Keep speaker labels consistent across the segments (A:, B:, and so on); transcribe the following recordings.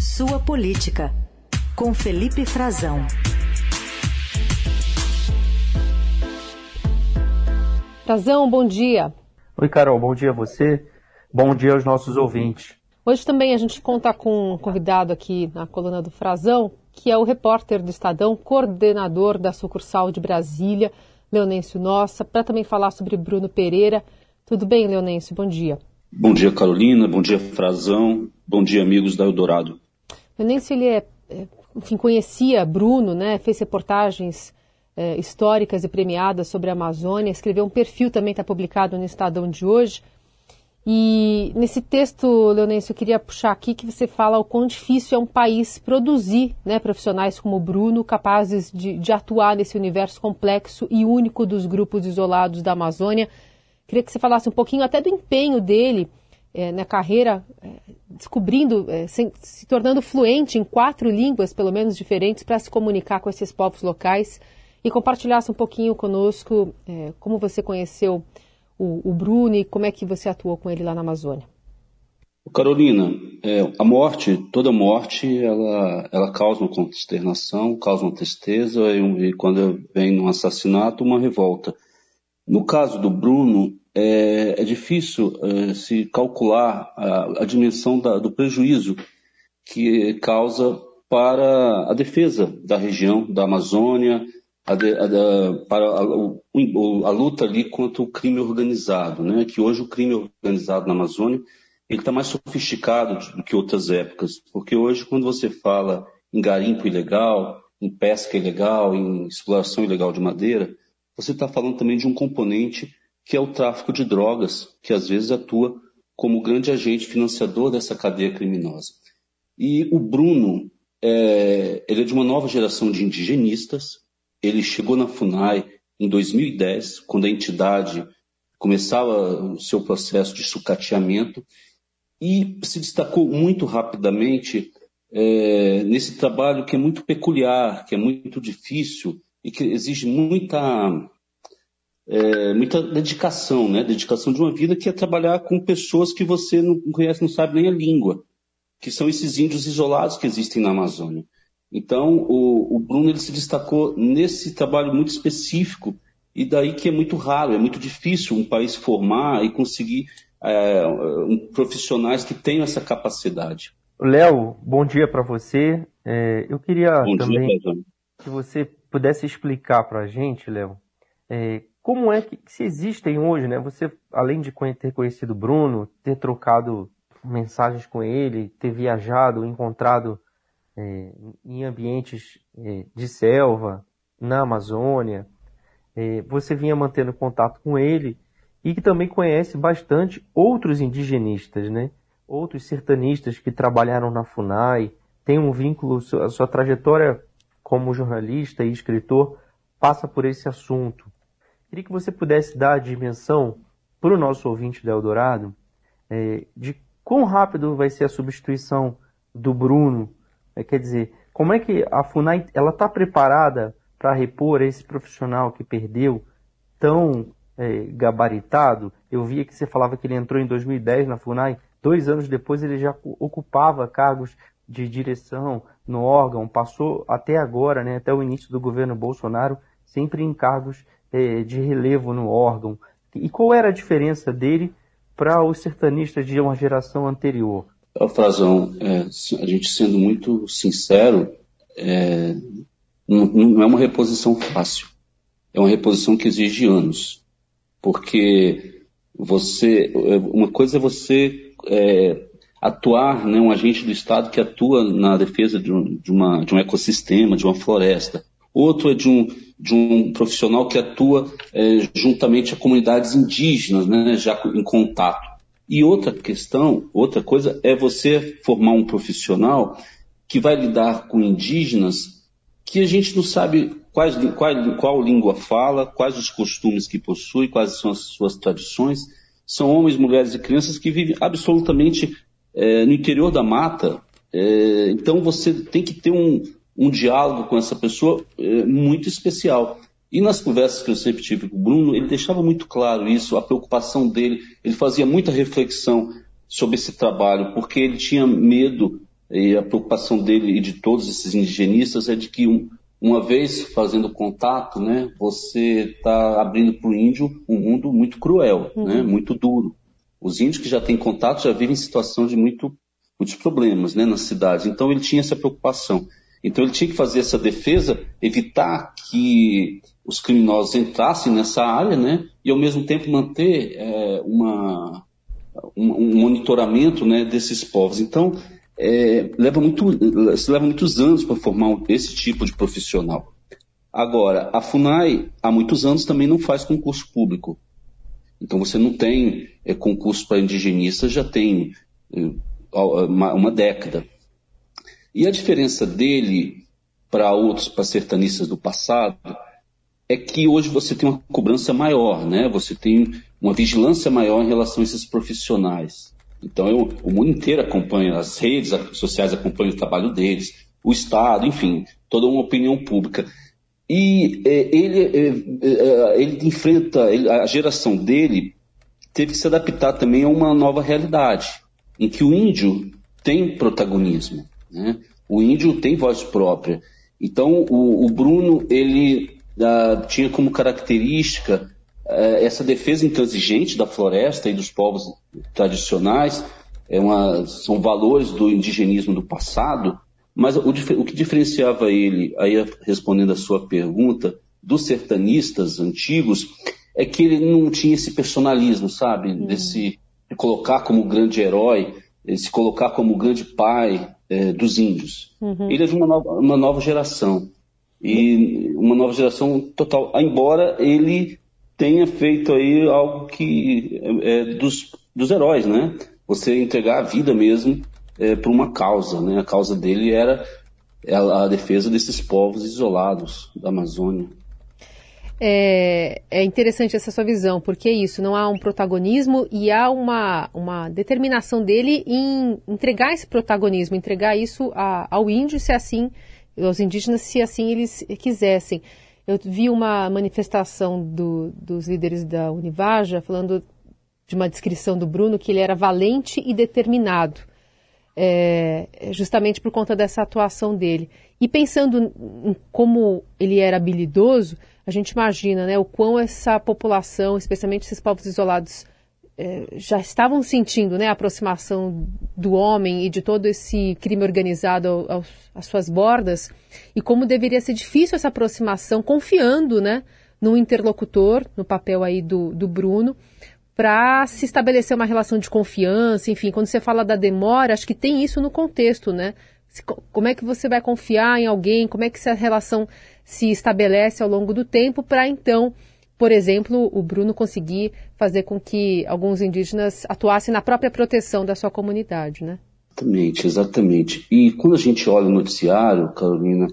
A: Sua Política, com Felipe Frazão.
B: Frazão, bom dia.
C: Oi, Carol, bom dia a você. Bom dia aos nossos ouvintes.
B: Hoje também a gente conta com um convidado aqui na coluna do Frazão, que é o repórter do Estadão, coordenador da sucursal de Brasília, Leonêncio Nossa, para também falar sobre Bruno Pereira. Tudo bem, Leonêncio? Bom dia.
D: Bom dia, Carolina. Bom dia, Frazão. Bom dia, amigos da Eldorado.
B: Leonêncio, ele é, é, enfim, conhecia Bruno, né? fez reportagens é, históricas e premiadas sobre a Amazônia, escreveu um perfil também, está publicado no Estadão de hoje. E nesse texto, Leonêncio, eu queria puxar aqui que você fala o quão difícil é um país produzir né, profissionais como o Bruno, capazes de, de, atuar nesse universo complexo e único dos grupos isolados da Amazônia. Queria que você falasse um pouquinho até do empenho dele é, na carreira, é, descobrindo, é, se, se, tornando fluente em quatro línguas, pelo menos diferentes, para se comunicar com esses povos locais e compartilhasse um pouquinho conosco é, como você conheceu o, o Bruno e como é que você atuou com ele lá na Amazônia.
D: Carolina, é, a morte, toda morte, ela, ela causa uma consternação, causa uma tristeza e, e quando vem um assassinato, uma revolta. No caso do Bruno, é, é difícil é, se calcular a, a dimensão da, do prejuízo que causa para a defesa da região, da Amazônia, a, a, para a, a, luta ali contra o crime organizado, né? Que hoje o crime organizado na Amazônia ele está mais sofisticado do que outras épocas, porque hoje quando você fala em garimpo ilegal, em pesca ilegal, em exploração ilegal de madeira, você está falando também de um componente que é o tráfico de drogas, que às vezes atua como grande agente financiador dessa cadeia criminosa. E o Bruno, é, ele é de uma nova geração de indigenistas, ele chegou na FUNAI em 2010, quando a entidade começava o seu processo de sucateamento e se destacou muito rapidamente é, nesse trabalho que é muito peculiar, que é muito difícil e que exige muita, é, muita dedicação, né? Dedicação de uma vida que é trabalhar com pessoas que você não conhece, não sabe nem a língua, que são esses índios isolados que existem na Amazônia. Então, o, o Bruno ele se destacou nesse trabalho muito específico, e daí que é muito raro, é muito difícil um país formar e conseguir é, um, profissionais que tenham essa capacidade.
C: Léo, bom dia para você. É, eu queria bom também dia, que você pudesse explicar para a gente, Léo, é, como é que se existem hoje, né? Você, além de ter conhecido o Bruno, ter trocado mensagens com ele, ter viajado, encontrado é, em ambientes é, de selva, na Amazônia. É, você vinha mantendo contato com ele e que também conhece bastante outros indigenistas, né? outros sertanistas que trabalharam na FUNAI, tem um vínculo, a sua trajetória como jornalista e escritor passa por esse assunto. Queria que você pudesse dar a dimensão para o nosso ouvinte da Eldorado é, de quão rápido vai ser a substituição do Bruno é, quer dizer, como é que a FUNAI ela está preparada para repor esse profissional que perdeu tão é, gabaritado? Eu via que você falava que ele entrou em 2010 na FUNAI, dois anos depois ele já ocupava cargos de direção no órgão, passou até agora, né, até o início do governo Bolsonaro, sempre em cargos é, de relevo no órgão. E qual era a diferença dele para os sertanistas de uma geração anterior?
D: A Frazão, é, a gente sendo muito sincero, é, não, não, é uma reposição fácil. É uma reposição que exige anos. Porque você, é, uma coisa é você é, atuar, né, um agente do Estado que atua na defesa de um, de, uma, de um ecossistema, de uma floresta. Outro é de um, de um profissional que atua é, juntamente a comunidades indígenas, né, já em contato. E outra questão, outra coisa, é você formar um profissional que vai lidar com indígenas que a gente não sabe quais, qual, qual língua fala, quais os costumes que possui, quais são as suas tradições. São homens, mulheres e crianças que vivem absolutamente é, no interior da mata. É, então você tem que ter um, um diálogo com essa pessoa é, muito especial. E nas conversas que eu sempre tive com o Bruno, ele deixava muito claro isso, a preocupação dele, ele fazia muita reflexão sobre esse trabalho, porque ele tinha medo e a preocupação dele e de todos esses indigenistas é de que um, uma vez fazendo contato, né, você está abrindo para o índio um mundo muito cruel, uhum. né, muito duro. Os índios que já têm contato já vivem em situação de muito, muitos problemas né, nas cidades. Então ele tinha essa preocupação. Então ele tinha que fazer essa defesa, evitar que os criminosos entrassem nessa área, né, e ao mesmo tempo manter é, uma, um, um monitoramento né, desses povos. Então é, leva, muito, leva muitos anos para formar esse tipo de profissional. Agora, a FUNAI, há muitos anos, também não faz concurso público. Então, você não tem é, concurso para indigenistas, já tem é, uma, uma, década. E a diferença dele para outros, para sertanistas do passado, é que hoje você tem uma cobrança maior, né? Você tem uma vigilância maior em relação a esses profissionais. Então eu, o mundo inteiro acompanha, as redes sociais acompanham o trabalho deles, o Estado, enfim, toda uma opinião pública. E é, ele, é, é, ele enfrenta, ele, a geração dele teve que se adaptar também a uma nova realidade, em que o índio tem protagonismo, né? o índio tem voz própria. Então o, o Bruno, ele ah, tinha como característica é, essa defesa intransigente da floresta e dos povos tradicionais é uma, são valores do indigenismo do passado, mas o, o, que diferenciava ele, aí respondendo a sua pergunta, dos sertanistas antigos, é que ele não tinha esse personalismo, sabe? Uhum. Desse de colocar como grande herói, se colocar como grande pai é, dos índios. Uhum. Ele é de uma nova, uma nova geração. E uma nova geração total. Embora ele tenha feito aí algo que é, dos, dos heróis, né? Você entregar a vida mesmo é, por uma causa, né? A causa dele era a defesa desses povos isolados da Amazônia.
B: É, é, interessante essa sua visão, porque é isso, não há um protagonismo e há uma, uma determinação dele em entregar esse protagonismo, entregar isso a, ao índio, se assim, aos indígenas, se assim eles quisessem. Eu vi uma manifestação do, dos líderes da Univaja falando de uma descrição do Bruno que ele era valente e determinado, é, justamente por conta dessa atuação dele. E pensando em como ele era habilidoso, a gente imagina né, o quão essa população, especialmente esses povos isolados, é, já estavam sentindo né, a aproximação do homem e de todo esse crime organizado às suas bordas, e como deveria ser difícil essa aproximação, confiando né, no interlocutor, no papel aí do, do Bruno, para se estabelecer uma relação de confiança, enfim, quando você fala da demora, acho que tem isso no contexto, né? Como é que você vai confiar em alguém, como é que essa relação se estabelece ao longo do tempo para então por exemplo, o Bruno conseguir fazer com que alguns indígenas atuassem na própria proteção da sua comunidade, né?
D: Exatamente, exatamente. E quando a gente olha o noticiário, Carolina,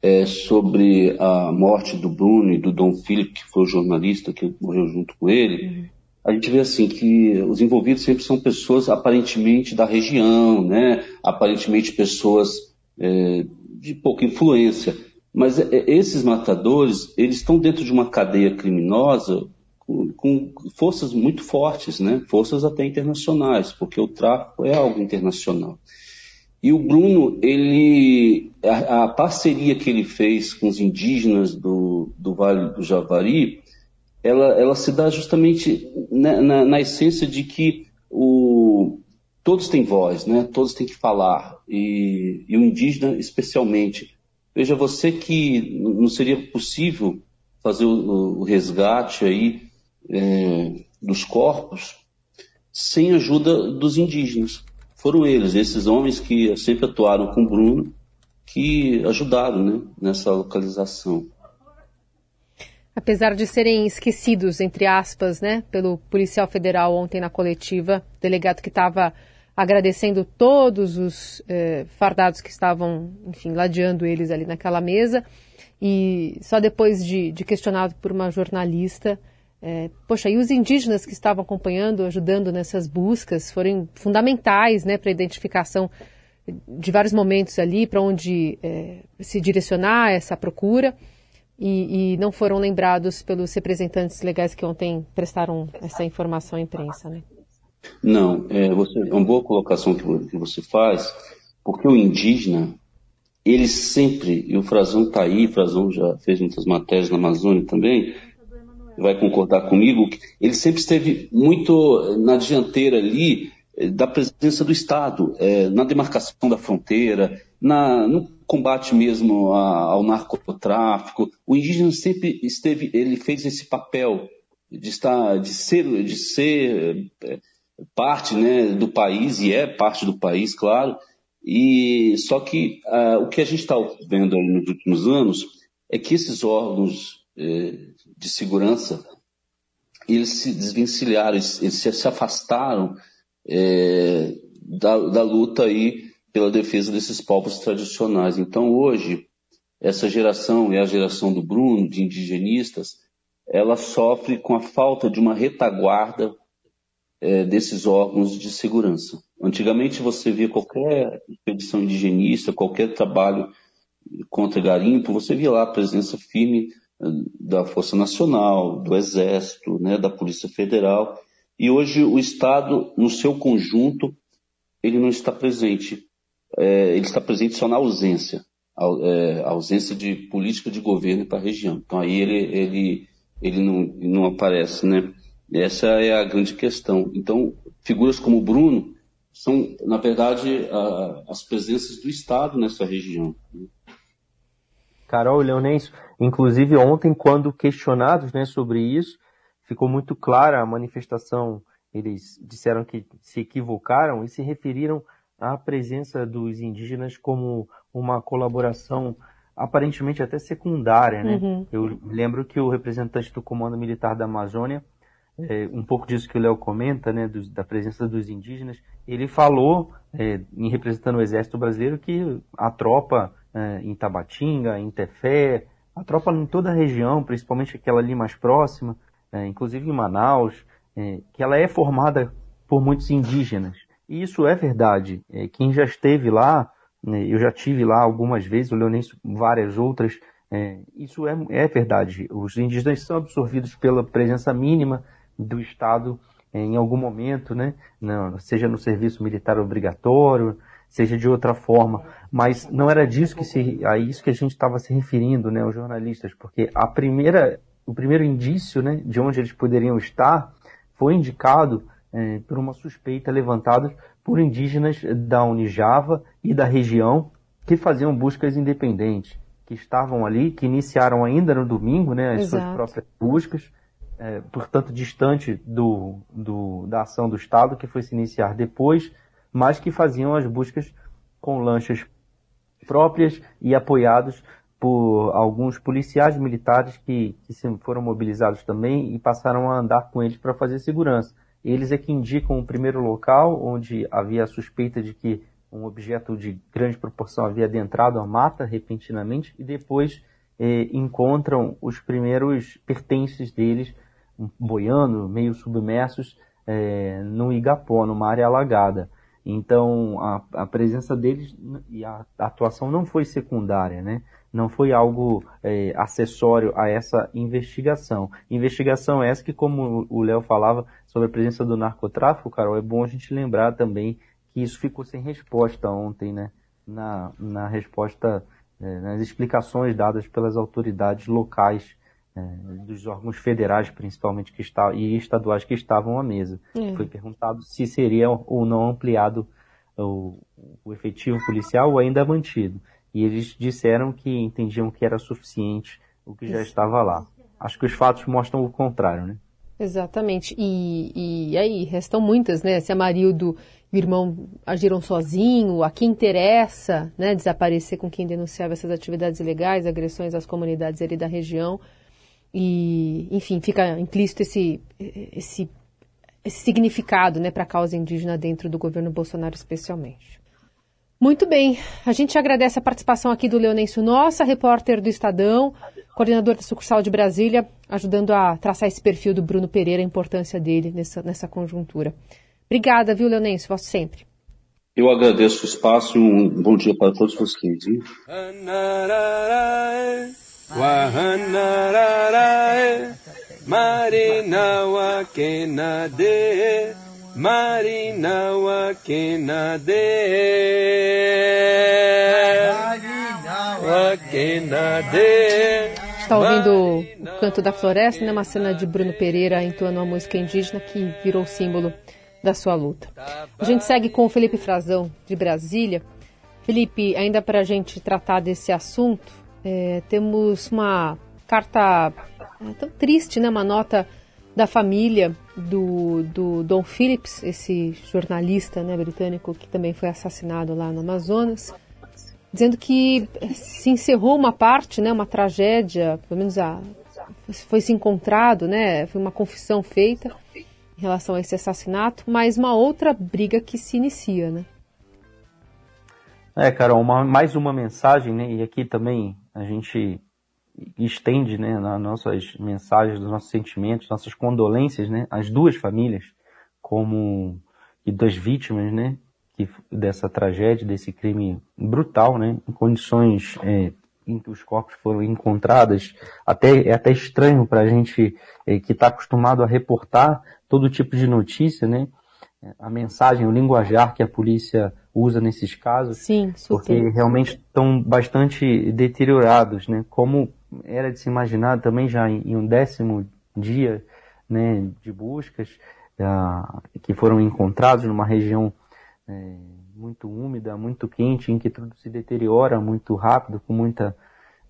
D: é, sobre a morte do Bruno e do Dom Philip, que foi o jornalista que morreu junto com ele, uhum. A gente vê assim que os envolvidos sempre são pessoas aparentemente da região, né? Aparentemente pessoas é, de pouca influência. Mas é, é, esses matadores, eles estão dentro de uma cadeia criminosa com, com, forças muito fortes, né? Forças até internacionais, porque o tráfico é algo internacional. E o Bruno, ele, a, a parceria que ele fez com os indígenas do, do Vale do Javari, ela, ela se dá justamente na, na, na essência de que o, todos têm voz, né? Todos têm que falar e, e o indígena especialmente. Veja você que não seria possível fazer o, o resgate aí é, dos corpos sem ajuda dos indígenas. Foram eles, esses homens que sempre atuaram com Bruno, que ajudaram né, nessa localização.
B: Apesar de serem esquecidos, entre aspas, né, pelo policial federal ontem na coletiva, delegado que estava agradecendo todos os eh, fardados que estavam, enfim, ladeando eles ali naquela mesa. E só depois de, de questionado por uma jornalista, eh, poxa, e os indígenas que estavam acompanhando, ajudando nessas buscas, foram fundamentais né, para a identificação de vários momentos ali, para onde eh, se direcionar essa procura. E, e, não foram lembrados pelos representantes legais que ontem prestaram essa informação à imprensa. Né?
D: Não, é, você, é uma boa colocação que, você faz. Porque o indígena, ele sempre, e o Frazão está aí, o Frazão já fez muitas matérias na Amazônia também, vai concordar comigo, ele sempre esteve muito na dianteira ali eh, da presença do Estado, é, na demarcação da fronteira, na, no combate mesmo a, ao narcotráfico. O indígena sempre esteve, ele fez esse papel de estar, de ser, de ser é, parte né, do país, e é parte do país, claro, e só que uh, o que a gente está vendo nos últimos anos é que esses órgãos eh, de segurança eles se desvencilharam, eles, eles se afastaram eh, da, da luta aí pela defesa desses povos tradicionais. Então hoje essa geração é a geração do Bruno, de indigenistas, ela sofre com a falta de uma retaguarda é, desses órgãos de segurança. Antigamente você via qualquer expedição indigenista, qualquer trabalho contra garimpo, você via lá a presença firme eh, da Força Nacional, do Exército, né, da Polícia Federal. E hoje o Estado, no seu conjunto, ele não está presente. É, ele está presente só na ausência, a, é, ausência de política de governo para a região. Então aí ele, ele, ele não, não aparece, né? Essa é a grande questão. Então, figuras como o Bruno são, na verdade, a, as presenças do Estado nessa região.
C: Carol e Leonêncio, inclusive ontem, quando questionados né, sobre isso, ficou muito clara a manifestação. Eles disseram que se equivocaram e se referiram à presença dos indígenas como uma colaboração aparentemente até secundária. Né? Uhum. Eu lembro que o representante do Comando Militar da Amazônia é, um pouco disso que o Léo comenta, né, do, da presença dos indígenas, ele falou, é, em representando o Exército Brasileiro, que a tropa é, em Tabatinga, em Tefé, a tropa em toda a região, principalmente aquela ali mais próxima, é, inclusive em Manaus, é, que ela é formada por muitos indígenas. E isso é verdade. É, quem já esteve lá, né, eu já tive lá algumas vezes, o Leonêncio várias outras, isso é, é verdade. Os indígenas são absorvidos pela presença mínima do Estado em algum momento, né? Não, seja no serviço militar obrigatório, seja de outra forma, mas não era disso que se, a isso que a gente estava se referindo, né, os jornalistas, porque a primeira, o primeiro indício, né, de onde eles poderiam estar, foi indicado é, por uma suspeita levantada por indígenas da Unijava e da região que faziam buscas independentes, que estavam ali, que iniciaram ainda no domingo, né, as Exato. suas próprias buscas é, portanto, distante do, do, da ação do Estado, que foi se iniciar depois, mas que faziam as buscas com lanchas próprias e apoiados por alguns policiais militares que, que foram mobilizados também e passaram a andar com eles para fazer segurança. Eles é que indicam o primeiro local onde havia a suspeita de que um objeto de grande proporção havia adentrado a mata repentinamente e depois eh, encontram os primeiros pertences deles boiando, meio submersos é, no Igapó, numa área alagada. Então, a, a, presença deles e a atuação não foi secundária, né? Não foi algo é, acessório a essa investigação. Investigação essa que, como o Léo falava sobre a presença do narcotráfico, Carol, é bom a gente lembrar também que isso ficou sem resposta ontem, né? Na, na resposta, é, nas explicações dadas pelas autoridades locais é, dos órgãos federais, principalmente, que está, e estaduais que estavam à mesa. É. Foi perguntado se seria ou não ampliado o, o efetivo policial ou ainda mantido. E eles disseram que entendiam que era suficiente o que Isso. já estava lá. Acho que os fatos mostram o contrário, né?
B: Exatamente. E, e aí, restam muitas, né? Se a Marildo e o irmão agiram sozinho, a quem interessa né, desaparecer com quem denunciava essas atividades ilegais, agressões às comunidades ali da região. E, enfim, fica implícito esse, esse, esse significado né, para a causa indígena dentro do governo Bolsonaro, especialmente. Muito bem, a gente agradece a participação aqui do Leonêncio Nossa, repórter do Estadão, coordenador da sucursal de Brasília, ajudando a traçar esse perfil do Bruno Pereira, a importância dele nessa, nessa conjuntura. Obrigada, viu, Leonêncio? Vosso sempre.
D: Eu agradeço o espaço e um bom dia para todos vocês. Hein? Marina Wakenade. Wakenade.
B: Está ouvindo o Canto da Floresta, né? uma cena de Bruno Pereira entoando uma música indígena que virou símbolo da sua luta. A gente segue com o Felipe Frazão, de Brasília. Felipe, ainda para a gente tratar desse assunto, é, temos uma carta é, tão triste, né? uma nota da família do, do Don Phillips, esse jornalista né, britânico que também foi assassinado lá no Amazonas dizendo que se encerrou uma parte, né, uma tragédia, pelo menos a, foi se encontrado, né, foi uma confissão feita em relação a esse assassinato, mas uma outra briga que se inicia, né?
C: É, Carol, uma, mais uma mensagem, né, e aqui também a gente estende, né, nas nossas mensagens, dos nossos sentimentos, nossas condolências, né, às duas famílias, como e das vítimas, né, que, dessa tragédia, desse crime brutal, né, em condições é, em que os corpos foram encontrados, até, é até estranho para a gente é, que está acostumado a reportar todo tipo de notícia, né, a mensagem, o linguajar que a polícia usa nesses casos,
B: Sim,
C: porque realmente estão bastante deteriorados, né, como era de se imaginar também já em, um décimo dia, né, de buscas, uh, que foram encontrados numa região é, muito úmida, muito quente, em que tudo se deteriora muito rápido, com muita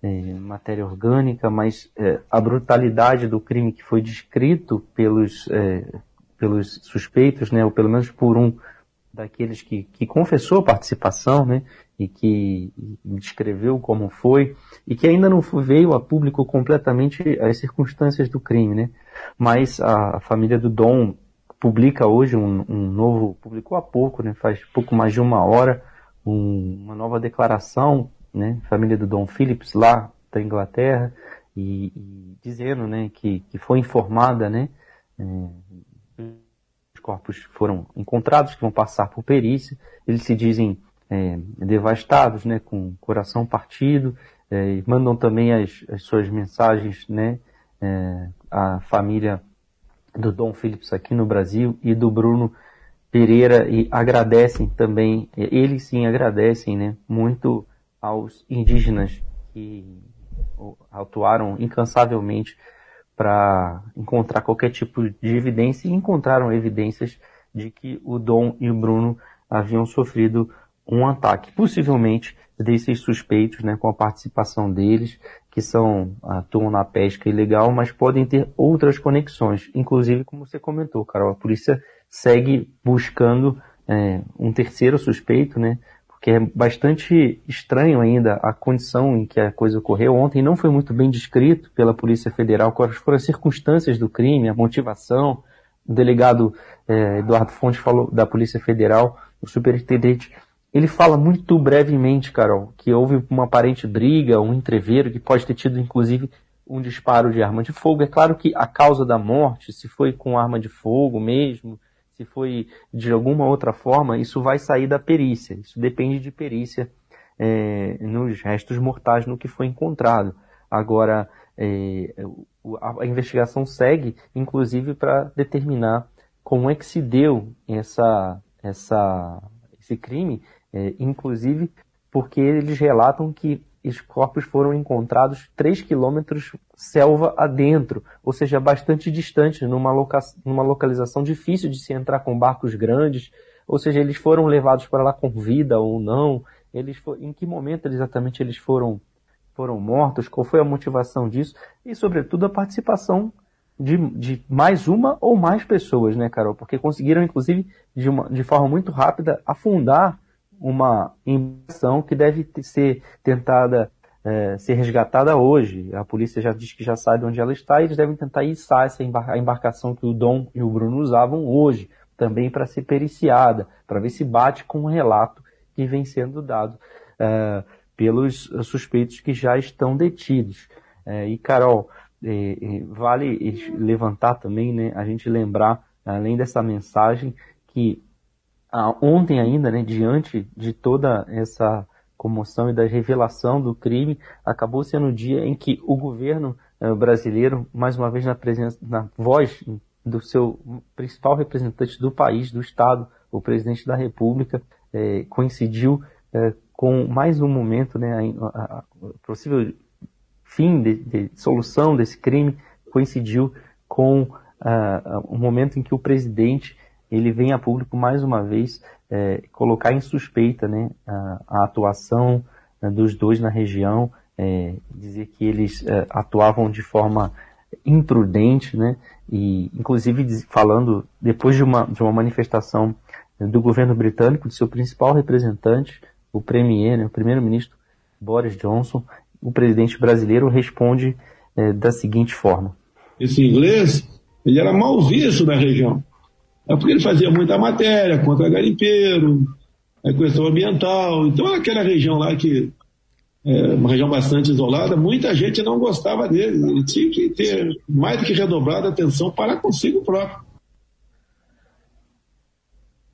C: é, matéria orgânica, mas é, a brutalidade do crime que foi descrito pelos, é, pelos suspeitos, né, ou pelo menos por um daqueles que, que confessou a participação, né, e que descreveu como foi, e que ainda não veio a público completamente as circunstâncias do crime, né, mas a, família do Dom publica hoje um, um, novo, publicou há pouco, né, faz pouco mais de uma hora, um, uma nova declaração, né, família do Dom Phillips lá da Inglaterra, e, e dizendo, né, que, que foi informada, né, é, corpos foram encontrados, que vão passar por perícia, eles se dizem é, devastados, né, com coração partido, é, mandam também as, as suas mensagens, né, é, à família do Dom Phillips aqui no Brasil e do Bruno Pereira e agradecem também, eles sim agradecem, né, muito aos indígenas que atuaram incansavelmente para encontrar qualquer tipo de evidência e encontraram evidências de que o Dom e o Bruno haviam sofrido um ataque, possivelmente desses suspeitos, né, com a participação deles, que são atuam na pesca ilegal, mas podem ter outras conexões, inclusive como você comentou, Carol, a polícia segue buscando é, um terceiro suspeito, né, porque é bastante estranho ainda a condição em que a coisa ocorreu. Ontem não foi muito bem descrito pela Polícia Federal quais foram as circunstâncias do crime, a motivação. O delegado é, Eduardo Fontes falou da Polícia Federal, o superintendente ele fala muito brevemente, Carol, que houve uma aparente briga, um entreveiro, que pode ter tido inclusive um disparo de arma de fogo. É claro que a causa da morte, se foi com arma de fogo mesmo, se foi de alguma outra forma, isso vai sair da perícia. Isso depende de perícia é, nos restos mortais no que foi encontrado. Agora, é, a, investigação segue, inclusive, para determinar como é que se deu essa, essa, esse crime é, inclusive porque eles relatam que os corpos foram encontrados 3 quilômetros selva adentro, ou seja, bastante distante, numa, loca numa localização difícil de se entrar com barcos grandes, ou seja, eles foram levados para lá com vida ou não, eles em que momento exatamente eles foram, foram mortos, qual foi a motivação disso, e sobretudo a participação de, de mais uma ou mais pessoas, né, Carol? Porque conseguiram, inclusive, de, uma, de forma muito rápida, afundar uma embarcação que deve ser tentada é, ser resgatada hoje. A polícia já diz que já sabe onde ela está e eles devem tentar içar essa embar embarcação que o Dom e o Bruno usavam hoje, também para ser periciada, para ver se bate com o relato que vem sendo dado é, pelos suspeitos que já estão detidos. É, e Carol, é, é, vale levantar também, né, a gente lembrar, além dessa mensagem, que ontem ainda, né, diante de toda essa comoção e da revelação do crime, acabou sendo o dia em que o governo uh, brasileiro, mais uma vez na presença, na voz do seu principal representante do país, do Estado, o presidente da República, eh, coincidiu eh, com mais um momento, né, a, a possível fim de, de, solução desse crime coincidiu com uh, o momento em que o presidente ele vem a público mais uma vez é, colocar em suspeita né, a, a atuação né, dos dois na região, é, dizer que eles é, atuavam de forma imprudente, né, e inclusive falando depois de uma, de uma manifestação do governo britânico, de seu principal representante, o premier, né, o primeiro-ministro Boris Johnson, o presidente brasileiro responde é, da seguinte forma:
E: Esse inglês ele era mal visto na região. É porque ele fazia muita matéria contra garimpeiro, a questão ambiental. Então, aquela região lá que é uma região bastante isolada, muita gente não gostava dele. Ele tinha que ter mais do que redobrado a atenção para consigo próprio.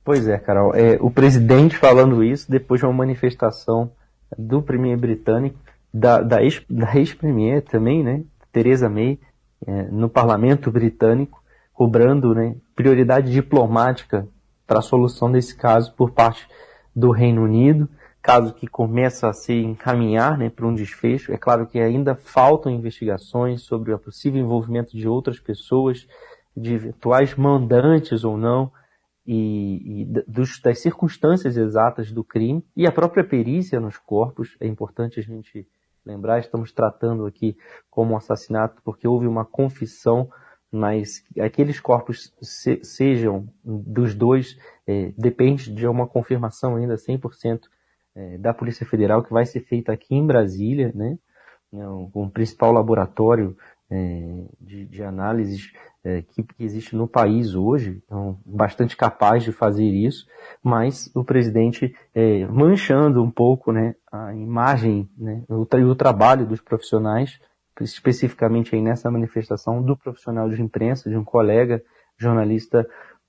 C: Pois é, Carol. É, o presidente falando isso depois de uma manifestação do premier britânico, da, da ex-premier ex também, né, Theresa May, é, no parlamento britânico, cobrando né, prioridade diplomática para a solução desse caso por parte do Reino Unido, caso que começa a se encaminhar né, para um desfecho. É claro que ainda faltam investigações sobre o possível envolvimento de outras pessoas, de eventuais mandantes ou não, e, e dos, das circunstâncias exatas do crime e a própria perícia nos corpos. É importante a gente lembrar, estamos tratando aqui como um assassinato porque houve uma confissão mas aqueles corpos se, sejam dos dois é, depende de uma confirmação ainda 100% é, da Polícia Federal que vai ser feita aqui em Brasília, né, com o principal laboratório é, de, de, análises é, que, que, existe no país hoje, então, bastante capaz de fazer isso, mas o presidente é, manchando um pouco né, a imagem, né, o, o trabalho dos profissionais especificamente aí nessa manifestação do profissional de imprensa, de um colega jornalista,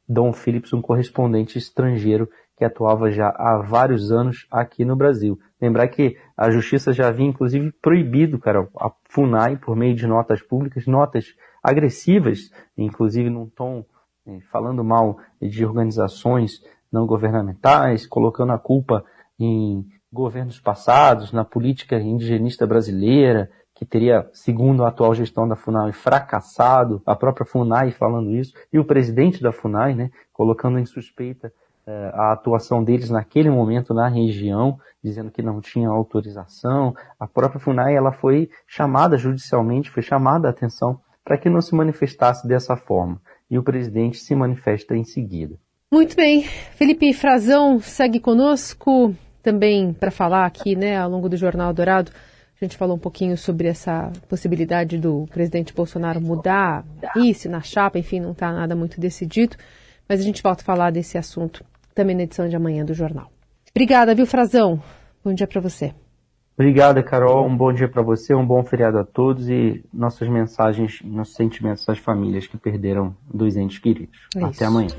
C: Dom Phillips, um correspondente estrangeiro que atuava já há vários anos aqui no Brasil. Lembrar que a justiça já havia inclusive proibido, cara, a FUNAI, por meio de notas públicas, notas agressivas, inclusive num tom eh, falando mal de organizações não governamentais, colocando a culpa em governos passados, na política indigenista brasileira, que teria, segundo a atual gestão da FUNAI, fracassado, a própria FUNAI falando isso, e o presidente da FUNAI, né, colocando em suspeita eh, a atuação deles naquele momento na região, dizendo que não tinha autorização. A própria FUNAI ela foi chamada judicialmente, foi chamada a atenção para que não se manifestasse dessa forma. E o presidente se manifesta em seguida.
B: Muito bem. Felipe Frazão segue conosco também para falar aqui, né, ao longo do Jornal Dourado a gente falou um pouquinho sobre essa possibilidade do presidente Bolsonaro mudar isso na chapa, enfim, não está nada muito decidido, mas a gente volta a falar desse assunto também na edição de amanhã do jornal. Obrigada, viu, Frazão? Bom dia para você.
C: Obrigada, Carol. Um bom dia para você, um bom feriado a todos e nossas mensagens, nossos sentimentos às famílias que perderam dois entes queridos. É Até amanhã.